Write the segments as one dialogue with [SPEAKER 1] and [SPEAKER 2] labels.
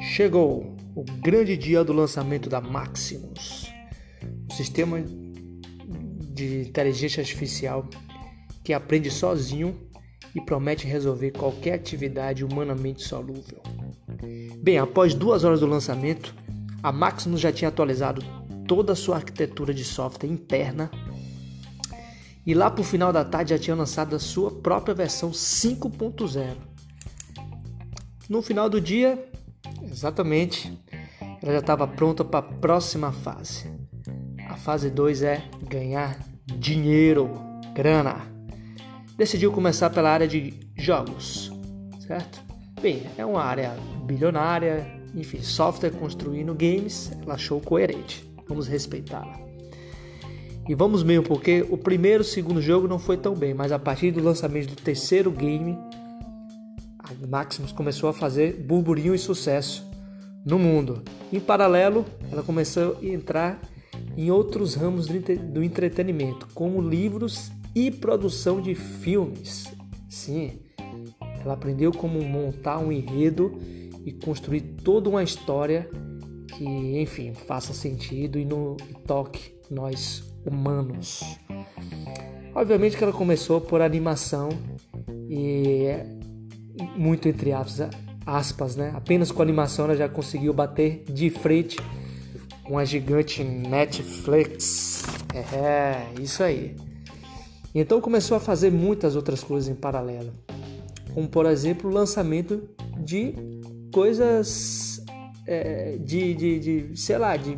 [SPEAKER 1] Chegou o grande dia do lançamento da Maximus, o sistema de inteligência artificial que aprende sozinho e promete resolver qualquer atividade humanamente solúvel. Bem, após duas horas do lançamento, a Maximus já tinha atualizado toda a sua arquitetura de software interna e lá para o final da tarde já tinha lançado a sua própria versão 5.0. No final do dia, exatamente, ela já estava pronta para a próxima fase. A fase 2 é ganhar dinheiro, grana. Decidiu começar pela área de jogos, certo? Bem, é uma área bilionária, enfim, software construindo games, ela achou coerente. Vamos respeitá-la. E vamos mesmo, porque o primeiro e o segundo jogo não foi tão bem, mas a partir do lançamento do terceiro game, a Maximus começou a fazer burburinho e sucesso no mundo. Em paralelo, ela começou a entrar em outros ramos do entretenimento, como livros e produção de filmes. Sim, ela aprendeu como montar um enredo e construir toda uma história que, enfim, faça sentido e, no, toque nós humanos. Obviamente que ela começou por animação e muito entre aspas, aspas, né? Apenas com animação ela já conseguiu bater de frente com a gigante Netflix. É, isso aí. Então começou a fazer muitas outras coisas em paralelo, como por exemplo o lançamento de coisas é, de, de, de, sei lá, de,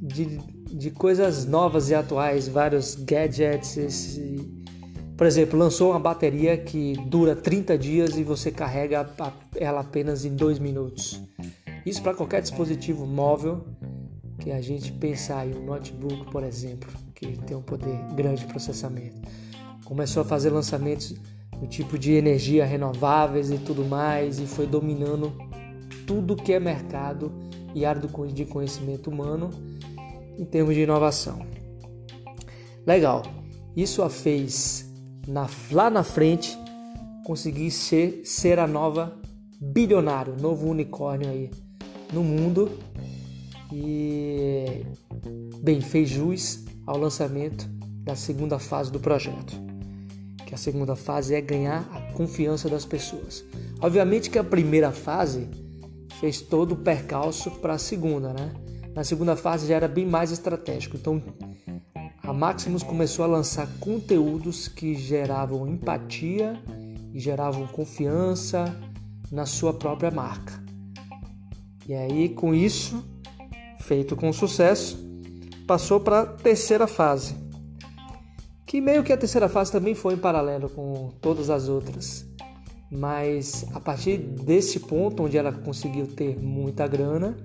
[SPEAKER 1] de, de coisas novas e atuais, vários gadgets. Esse, por exemplo, lançou uma bateria que dura 30 dias e você carrega ela apenas em 2 minutos. Isso para qualquer dispositivo móvel que a gente pensar em um notebook, por exemplo, que tem um poder grande de processamento. Começou a fazer lançamentos do tipo de energia renováveis e tudo mais e foi dominando tudo que é mercado e área de conhecimento humano em termos de inovação. Legal. Isso a fez na, lá na frente conseguir ser, ser a nova bilionário, novo unicórnio aí no mundo e bem fez jus ao lançamento da segunda fase do projeto. Que a segunda fase é ganhar a confiança das pessoas. Obviamente que a primeira fase fez todo o percalço para a segunda, né? Na segunda fase já era bem mais estratégico. Então a Maximus começou a lançar conteúdos que geravam empatia e geravam confiança na sua própria marca. E aí, com isso, feito com sucesso, passou para a terceira fase. Que meio que a terceira fase também foi em paralelo com todas as outras. Mas a partir desse ponto onde ela conseguiu ter muita grana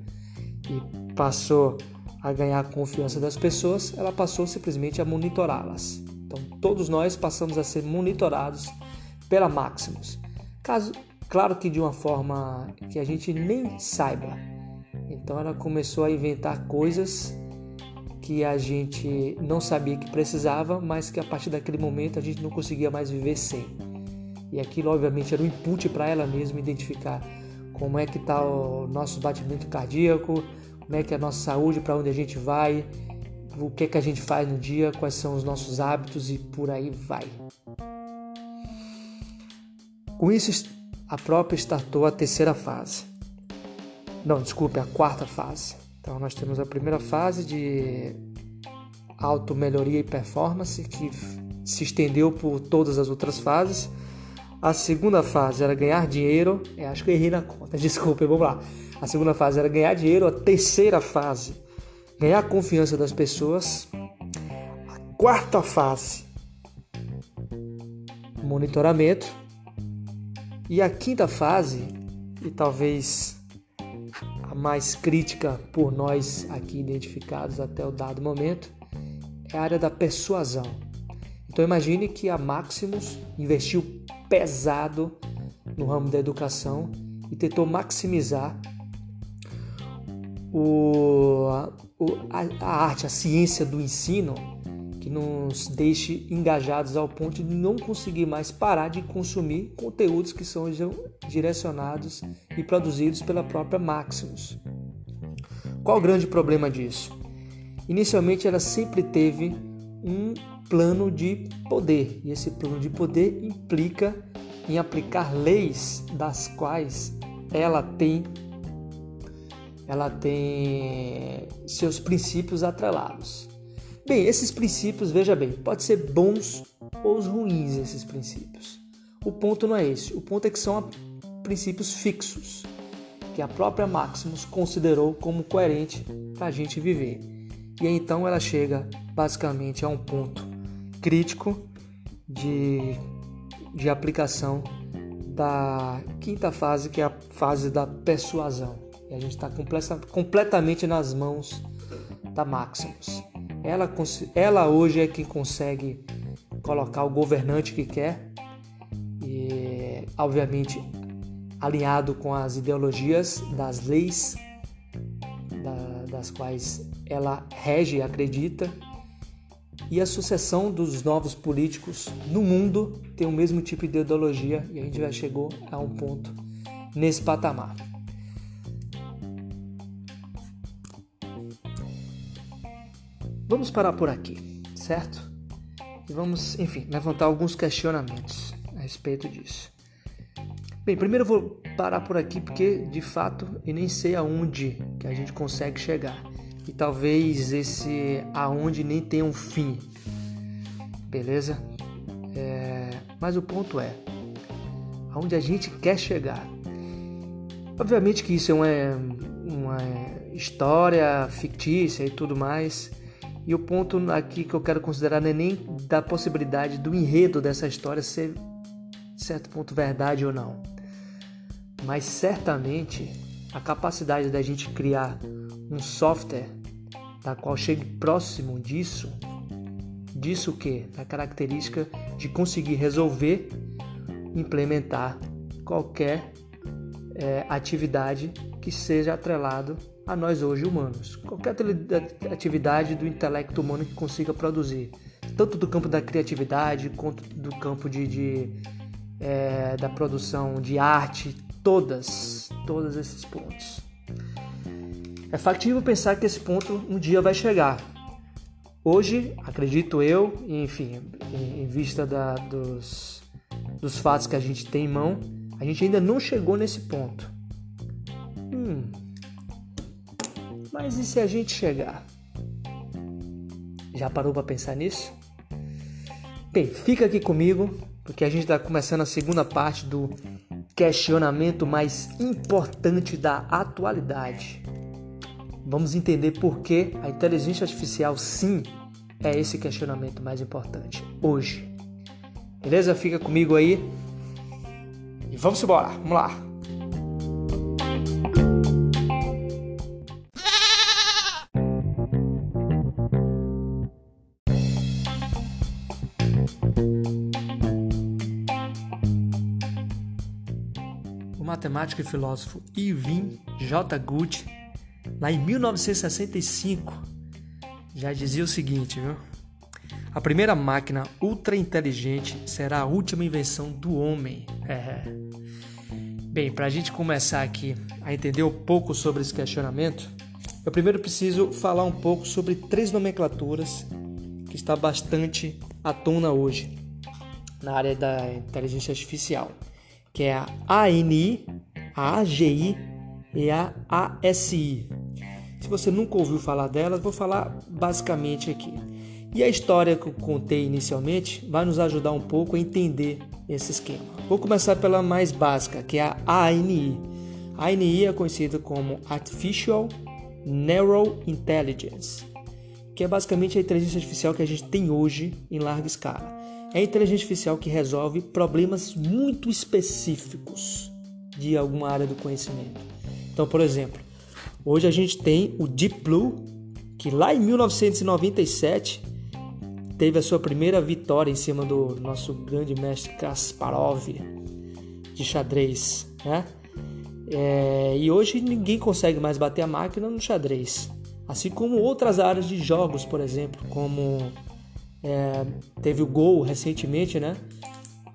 [SPEAKER 1] e passou a ganhar a confiança das pessoas, ela passou simplesmente a monitorá-las. Então, todos nós passamos a ser monitorados pela Maximus. Caso, claro que de uma forma que a gente nem saiba. Então, ela começou a inventar coisas que a gente não sabia que precisava, mas que a partir daquele momento a gente não conseguia mais viver sem. E aquilo, obviamente, era um input para ela mesma identificar como é que está o nosso batimento cardíaco, como é que é a nossa saúde, para onde a gente vai, o que é que a gente faz no dia, quais são os nossos hábitos e por aí vai. Com isso, a própria startou a terceira fase. Não, desculpe, a quarta fase. Então, nós temos a primeira fase de auto-melhoria e performance, que se estendeu por todas as outras fases. A segunda fase era ganhar dinheiro. É, acho que eu errei na conta, desculpe, vamos lá. A segunda fase era ganhar dinheiro. A terceira fase, ganhar a confiança das pessoas. A quarta fase, monitoramento. E a quinta fase, e talvez a mais crítica por nós aqui identificados até o dado momento, é a área da persuasão. Então imagine que a Maximus investiu pesado no ramo da educação e tentou maximizar o, a, a arte, a ciência do ensino, que nos deixe engajados ao ponto de não conseguir mais parar de consumir conteúdos que são direcionados e produzidos pela própria Maximus. Qual o grande problema disso? Inicialmente ela sempre teve um plano de poder, e esse plano de poder implica em aplicar leis das quais ela tem ela tem seus princípios atrelados. Bem, esses princípios, veja bem, pode ser bons ou ruins esses princípios. O ponto não é esse. O ponto é que são princípios fixos que a própria Maximus considerou como coerente para a gente viver. E então ela chega basicamente a um ponto crítico de, de aplicação da quinta fase, que é a fase da persuasão. E a gente está completamente nas mãos da Maximus. Ela, ela hoje é quem consegue colocar o governante que quer, e obviamente alinhado com as ideologias das leis da, das quais ela rege e acredita, e a sucessão dos novos políticos no mundo tem o mesmo tipo de ideologia e a gente já chegou a um ponto nesse patamar. Vamos parar por aqui, certo? E vamos, enfim, levantar alguns questionamentos a respeito disso. Bem, primeiro eu vou parar por aqui porque, de fato, eu nem sei aonde que a gente consegue chegar. E talvez esse aonde nem tenha um fim. Beleza? É... Mas o ponto é, aonde a gente quer chegar. Obviamente que isso é uma, uma história fictícia e tudo mais, e o ponto aqui que eu quero considerar não é nem da possibilidade do enredo dessa história ser, certo ponto, verdade ou não. Mas certamente a capacidade da gente criar um software da qual chegue próximo disso, disso que? Da característica de conseguir resolver, implementar qualquer é, atividade que seja atrelado a nós hoje humanos. Qualquer atividade do intelecto humano que consiga produzir, tanto do campo da criatividade quanto do campo de, de é, da produção de arte, todas, todos esses pontos. É factível pensar que esse ponto um dia vai chegar. Hoje, acredito eu, enfim, em vista da, dos, dos fatos que a gente tem em mão, a gente ainda não chegou nesse ponto. Hum, mas e se a gente chegar? Já parou para pensar nisso? Bem, fica aqui comigo, porque a gente está começando a segunda parte do questionamento mais importante da atualidade. Vamos entender por que a inteligência artificial, sim, é esse questionamento mais importante hoje. Beleza? Fica comigo aí. E vamos embora. Vamos lá. matemático e filósofo Irving J. Gould, lá em 1965, já dizia o seguinte, viu? A primeira máquina ultra inteligente será a última invenção do homem. É. Bem, para a gente começar aqui a entender um pouco sobre esse questionamento, eu primeiro preciso falar um pouco sobre três nomenclaturas que está bastante à tona hoje na área da inteligência artificial que é a ANI, a AGI e a ASI. Se você nunca ouviu falar delas, vou falar basicamente aqui. E a história que eu contei inicialmente vai nos ajudar um pouco a entender esse esquema. Vou começar pela mais básica, que é a ANI. A ANI é conhecida como Artificial Neural Intelligence, que é basicamente a inteligência artificial que a gente tem hoje em larga escala é a inteligência artificial que resolve problemas muito específicos de alguma área do conhecimento. Então, por exemplo, hoje a gente tem o Deep Blue, que lá em 1997 teve a sua primeira vitória em cima do nosso grande mestre Kasparov de xadrez, né? É, e hoje ninguém consegue mais bater a máquina no xadrez, assim como outras áreas de jogos, por exemplo, como É, teve o Gol recentemente, né?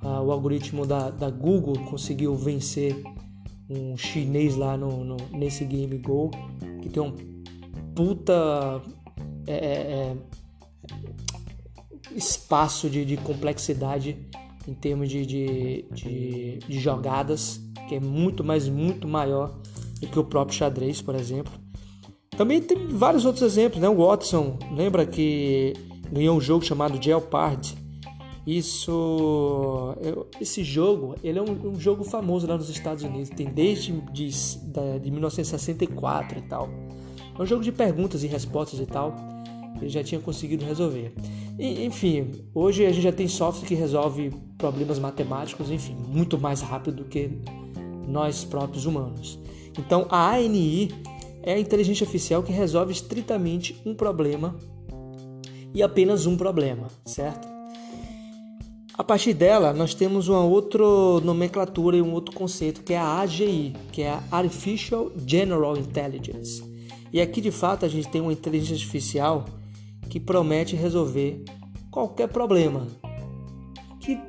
[SPEAKER 1] Ah, o algoritmo da, da Google conseguiu vencer um chinês lá no, no nesse game Go, que tem um puta é, é, é espaço de, de, complexidade em termos de, de, de, de jogadas, que é muito, mais muito maior do que o próprio xadrez, por exemplo. Também tem vários outros exemplos, né? O Watson, lembra que ganhou um jogo chamado Jeopardy. Isso, esse jogo, ele é um, um, jogo famoso lá nos Estados Unidos. Tem desde de, de 1964 e tal. É um jogo de perguntas e respostas e tal. Ele já tinha conseguido resolver. E, enfim, hoje a gente já tem software que resolve problemas matemáticos, enfim, muito mais rápido do que nós próprios humanos. Então, a ANI é a inteligência artificial que resolve estritamente um problema e apenas um problema, certo? A partir dela, nós temos uma outra nomenclatura e um outro conceito que é a AGI, que é a Artificial General Intelligence. E aqui, de fato, a gente tem uma inteligência artificial que promete resolver qualquer problema que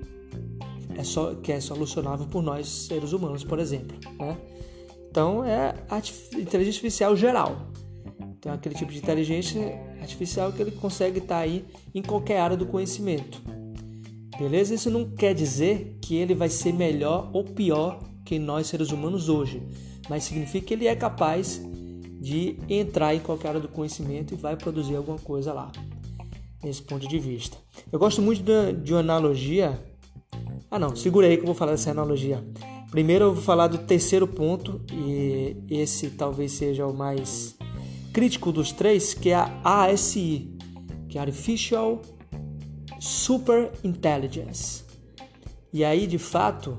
[SPEAKER 1] é, só, que é solucionável por nós, seres humanos, por exemplo. Né? Então, é inteligência artificial geral. Então, aquele tipo de inteligência artificial que ele consegue estar aí em qualquer área do conhecimento. Beleza? Isso não quer dizer que ele vai ser melhor ou pior que nós seres humanos hoje, mas significa que ele é capaz de entrar em qualquer área do conhecimento e vai produzir alguma coisa lá, nesse ponto de vista. Eu gosto muito de uma analogia. Ah, não, segura aí que eu vou falar dessa analogia. Primeiro eu vou falar do terceiro ponto, e esse talvez seja o mais crítico dos três, que é a ASI, que é Artificial Super Intelligence. E aí, de fato,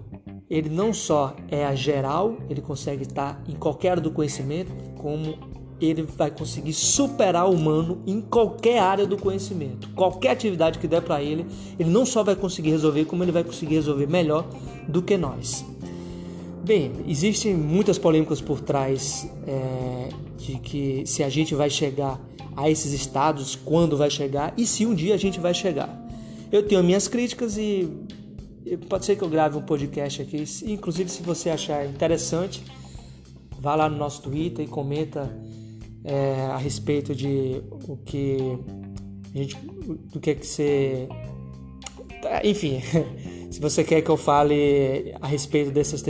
[SPEAKER 1] ele não só é a geral, ele consegue estar em qualquer área do conhecimento, como ele vai conseguir superar o humano em qualquer área do conhecimento. Qualquer atividade que der para ele, ele não só vai conseguir resolver, como ele vai conseguir resolver melhor do que nós. Bem, existem muitas polêmicas por trás é, de que se a gente vai chegar a esses estados, quando vai chegar e se um dia a gente vai chegar. Eu tenho minhas críticas e pode ser que eu grave um podcast aqui. Inclusive, se você achar interessante, vá lá no nosso Twitter e comenta é, a respeito de o que a gente, do que é que você, enfim. Se você quer que eu fale a respeito dessas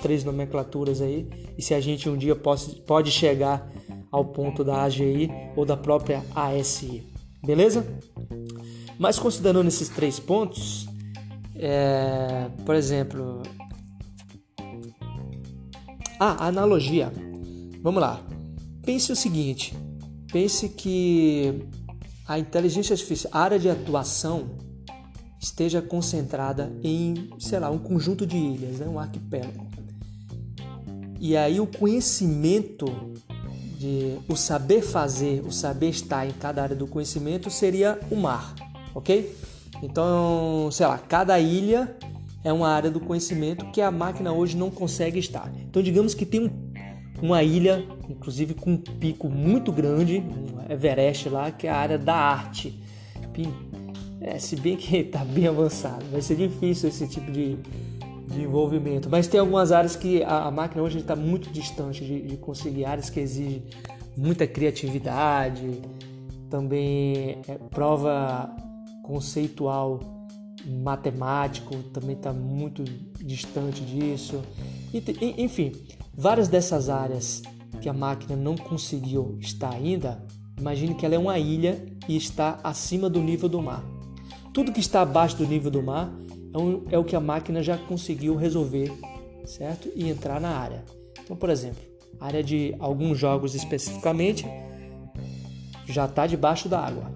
[SPEAKER 1] três nomenclaturas aí, e se a gente um dia pode, pode chegar ao ponto da AGI ou da própria ASI, beleza? Mas considerando esses três pontos, é, por exemplo, ah, analogia. Vamos lá. Pense o seguinte: pense que a inteligência artificial, a área de atuação esteja concentrada em, sei lá, um conjunto de ilhas, né? um arquipélago. E aí o conhecimento, de, o saber fazer, o saber estar em cada área do conhecimento seria o mar, ok? Então, sei lá, cada ilha é uma área do conhecimento que a máquina hoje não consegue estar. Então, digamos que tem um, uma ilha, inclusive com um pico muito grande, um Everest lá, que é a área da arte. É, se bem que está bem avançado, vai ser difícil esse tipo de, de envolvimento. Mas tem algumas áreas que a, a máquina hoje está muito distante de, de, conseguir, áreas que exigem muita criatividade, também é, prova conceitual matemático também está muito distante disso. Enfim, várias dessas áreas que a máquina não conseguiu estar ainda, imagine que ela é uma ilha e está acima do nível do mar. Tudo que está abaixo do nível do mar é, é o que a máquina já conseguiu resolver, certo? E entrar na área. Então, por exemplo, a área de alguns jogos especificamente já está debaixo da água.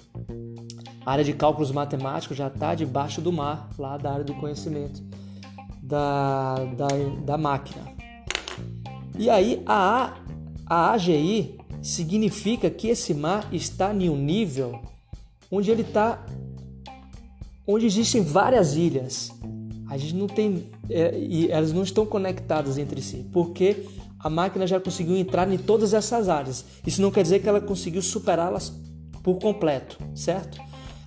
[SPEAKER 1] A área de cálculos matemáticos já está debaixo do mar, lá da área do conhecimento da, da, da máquina. E aí a, a AGI significa que esse mar está em um nível onde ele está onde existem várias ilhas. A gente não tem é, e elas não estão conectadas entre si, porque a máquina já conseguiu entrar em todas essas áreas. Isso não quer dizer que ela conseguiu superá-las por completo, certo?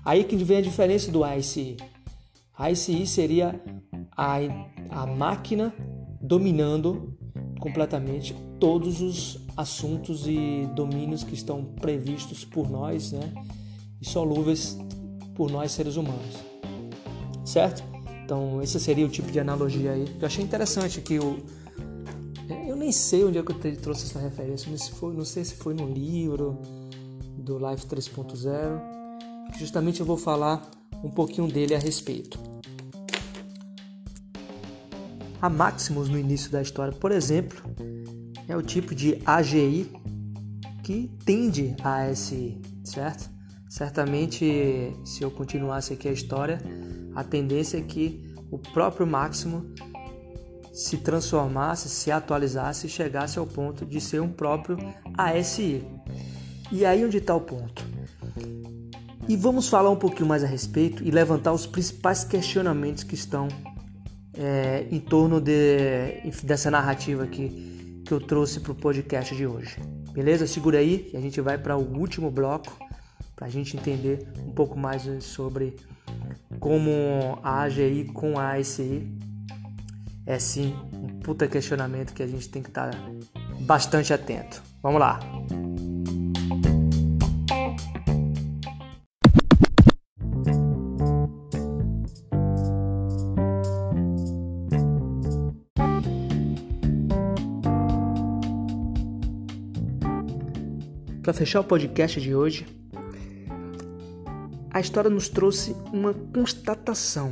[SPEAKER 1] Aí que vem a diferença do ICE. A ICE seria a, a máquina dominando completamente todos os assuntos e domínios que estão previstos por nós, né? E solúveis por nós seres humanos. Certo? Então, esse seria o tipo de analogia aí. Eu achei interessante que o eu nem sei onde é que eu trouxe essa referência, não sei se foi, não sei se foi no livro do Life 3.0. Justamente eu vou falar um pouquinho dele a respeito. A Maximus no início da história, por exemplo, é o tipo de AGI que tende a ASI, certo? Certamente, se eu continuasse aqui a história, a tendência é que o próprio Máximo se transformasse, se atualizasse e chegasse ao ponto de ser um próprio ASI. E aí onde está o ponto? E vamos falar um pouquinho mais a respeito e levantar os principais questionamentos que estão é, em torno de, dessa narrativa aqui que eu trouxe para o podcast de hoje. Beleza? Segura aí e a gente vai para o último bloco para a gente entender um pouco mais sobre como a AGI com a ASI é sim um puta questionamento que a gente tem que estar tá bastante atento. Vamos lá! Para fechar o podcast de hoje, a história nos trouxe uma constatação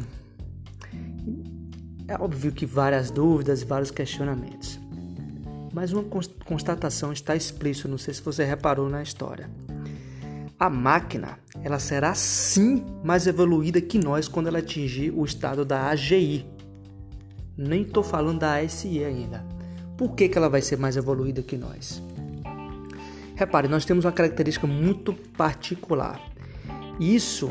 [SPEAKER 1] é óbvio que várias dúvidas e vários questionamentos. Mas uma constatação está explícita, não sei se você reparou na história. A máquina, ela será sim mais evoluída que nós quando ela atingir o estado da AGI. Nem estou falando da ASI ainda. Por que, que ela vai ser mais evoluída que nós? Repare, nós temos uma característica muito particular. Isso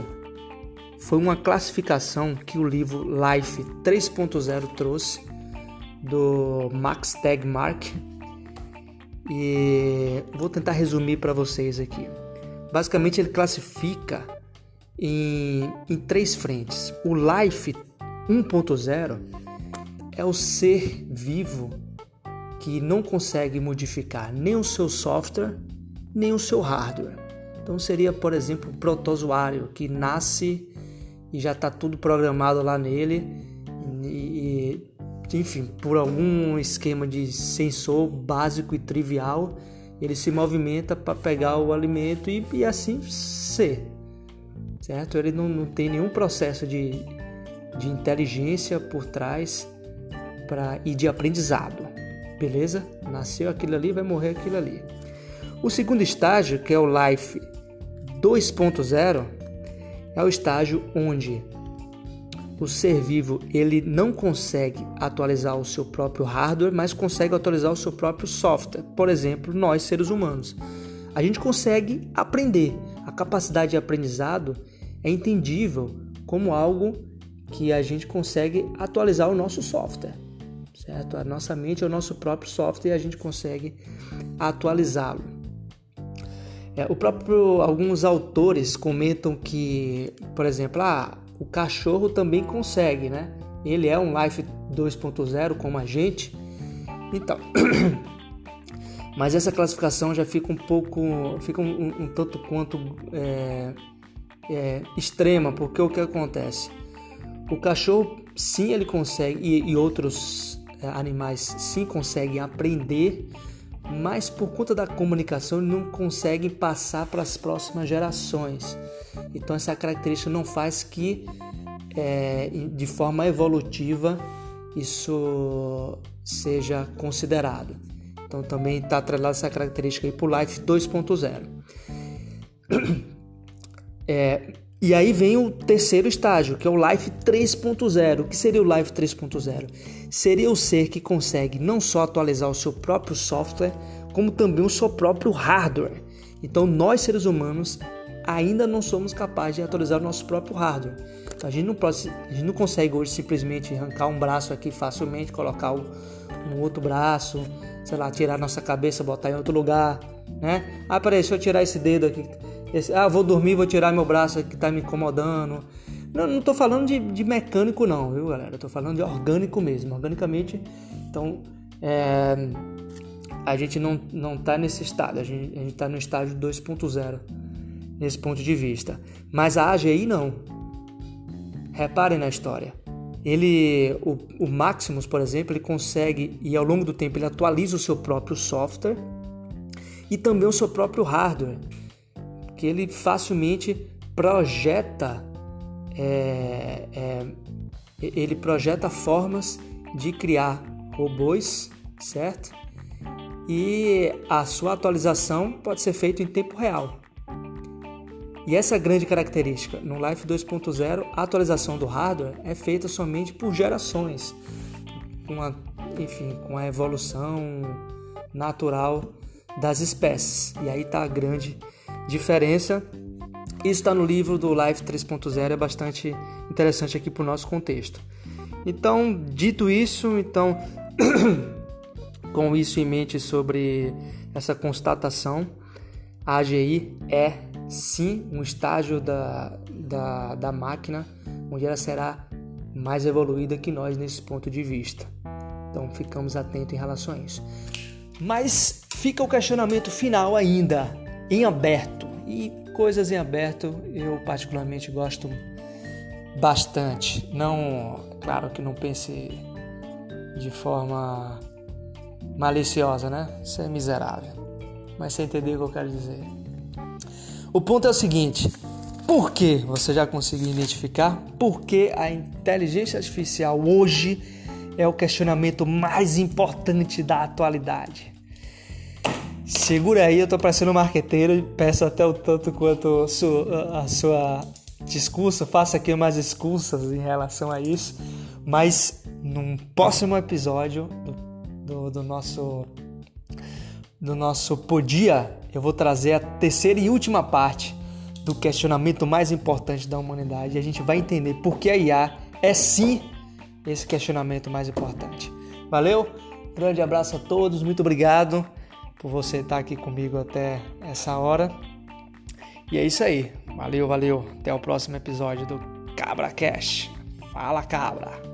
[SPEAKER 1] foi uma classificação que o livro Life 3.0 trouxe do Max Tegmark e vou tentar resumir para vocês aqui. Basicamente ele classifica em, em três frentes. O Life 1.0 é o ser vivo que não consegue modificar nem o seu software nem o seu hardware. Então seria, por exemplo, o protozoário que nasce e já está tudo programado lá nele e, enfim, por algum esquema de sensor básico e trivial, ele se movimenta para pegar o alimento e, e, assim ser, certo? Ele não, não tem nenhum processo de, de inteligência por trás pra, e de aprendizado, beleza? Nasceu aquilo ali, vai morrer aquilo ali. O segundo estágio, que é o Life 2.0, é o estágio onde o ser vivo ele não consegue atualizar o seu próprio hardware, mas consegue atualizar o seu próprio software. Por exemplo, nós seres humanos, a gente consegue aprender. A capacidade de aprendizado é entendível como algo que a gente consegue atualizar o nosso software, certo? A nossa mente é o nosso próprio software e a gente consegue atualizá-lo. É, o próprio alguns autores comentam que, por exemplo, ah, o cachorro também consegue, né? Ele é um Life 2.0 como a gente. Então, mas essa classificação já fica um pouco, fica um, um, tanto quanto é, é, extrema, porque o que acontece? O cachorro, sim, ele consegue e, e outros é, animais sim conseguem aprender mas por conta da comunicação não conseguem passar para as próximas gerações. Então essa característica não faz que é, de forma evolutiva isso seja considerado. Então também está atrelada essa característica aí para o Life 2.0. É, e aí vem o terceiro estágio, que é o Life 3.0. O que seria o Life 3.0? Seria o ser que consegue não só atualizar o seu próprio software, como também o seu próprio hardware. Então, nós seres humanos ainda não somos capazes de atualizar o nosso próprio hardware. Então, a, gente não pode, a gente não consegue hoje simplesmente arrancar um braço aqui facilmente, colocar um, outro braço, sei lá, tirar nossa cabeça, botar em outro lugar, né? Ah, peraí, se eu tirar esse dedo aqui Esse, ah, vou dormir, vou tirar meu braço que está me incomodando. Não, não tô falando de, de, mecânico não, viu galera? Eu tô falando de orgânico mesmo, organicamente. Então, é, a gente não, não tá nesse estado, a gente, a gente tá no estágio 2.0, nesse ponto de vista. Mas a AGI não. Reparem na história. Ele, o, o Maximus, por exemplo, ele consegue, e ao longo do tempo ele atualiza o seu próprio software e também o seu próprio hardware, que ele facilmente projeta é, é, ele projeta formas de criar robôs, certo? E a sua atualização pode ser feita em tempo real. E essa é a grande característica. No Life 2.0, a atualização do hardware é feita somente por gerações, com a, enfim, com a evolução natural das espécies. E aí está a grande diferença isso está no livro do Life 3.0, é bastante interessante aqui para o nosso contexto. Então, dito isso, então, com isso em mente sobre essa constatação, a AGI é sim um estágio da, da, da máquina onde ela será mais evoluída que nós nesse ponto de vista. Então ficamos atentos em relação a isso. Mas fica o questionamento final ainda em aberto. E coisas em aberto eu particularmente gosto bastante. Não, claro que não pense de forma maliciosa, né? Isso é miserável. Mas você entendeu o que eu quero dizer. O ponto é o seguinte: por que você já conseguiu identificar? Porque a inteligência artificial hoje é o questionamento mais importante da atualidade. Segura aí, eu tô parecendo um marqueteiro e peço até o tanto quanto a sua discurso, faça aqui umas discursas em relação a isso, mas num próximo episódio do, do, do nosso do nosso Podia, eu vou trazer a terceira e última parte do questionamento mais importante da humanidade. A gente vai entender por que a IA é sim esse questionamento mais importante. Valeu? Grande abraço a todos, muito obrigado por você estar aqui comigo até essa hora. E é isso aí. Valeu, valeu. Até o próximo episódio do Cabra Cash. Fala, cabra.